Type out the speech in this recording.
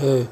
है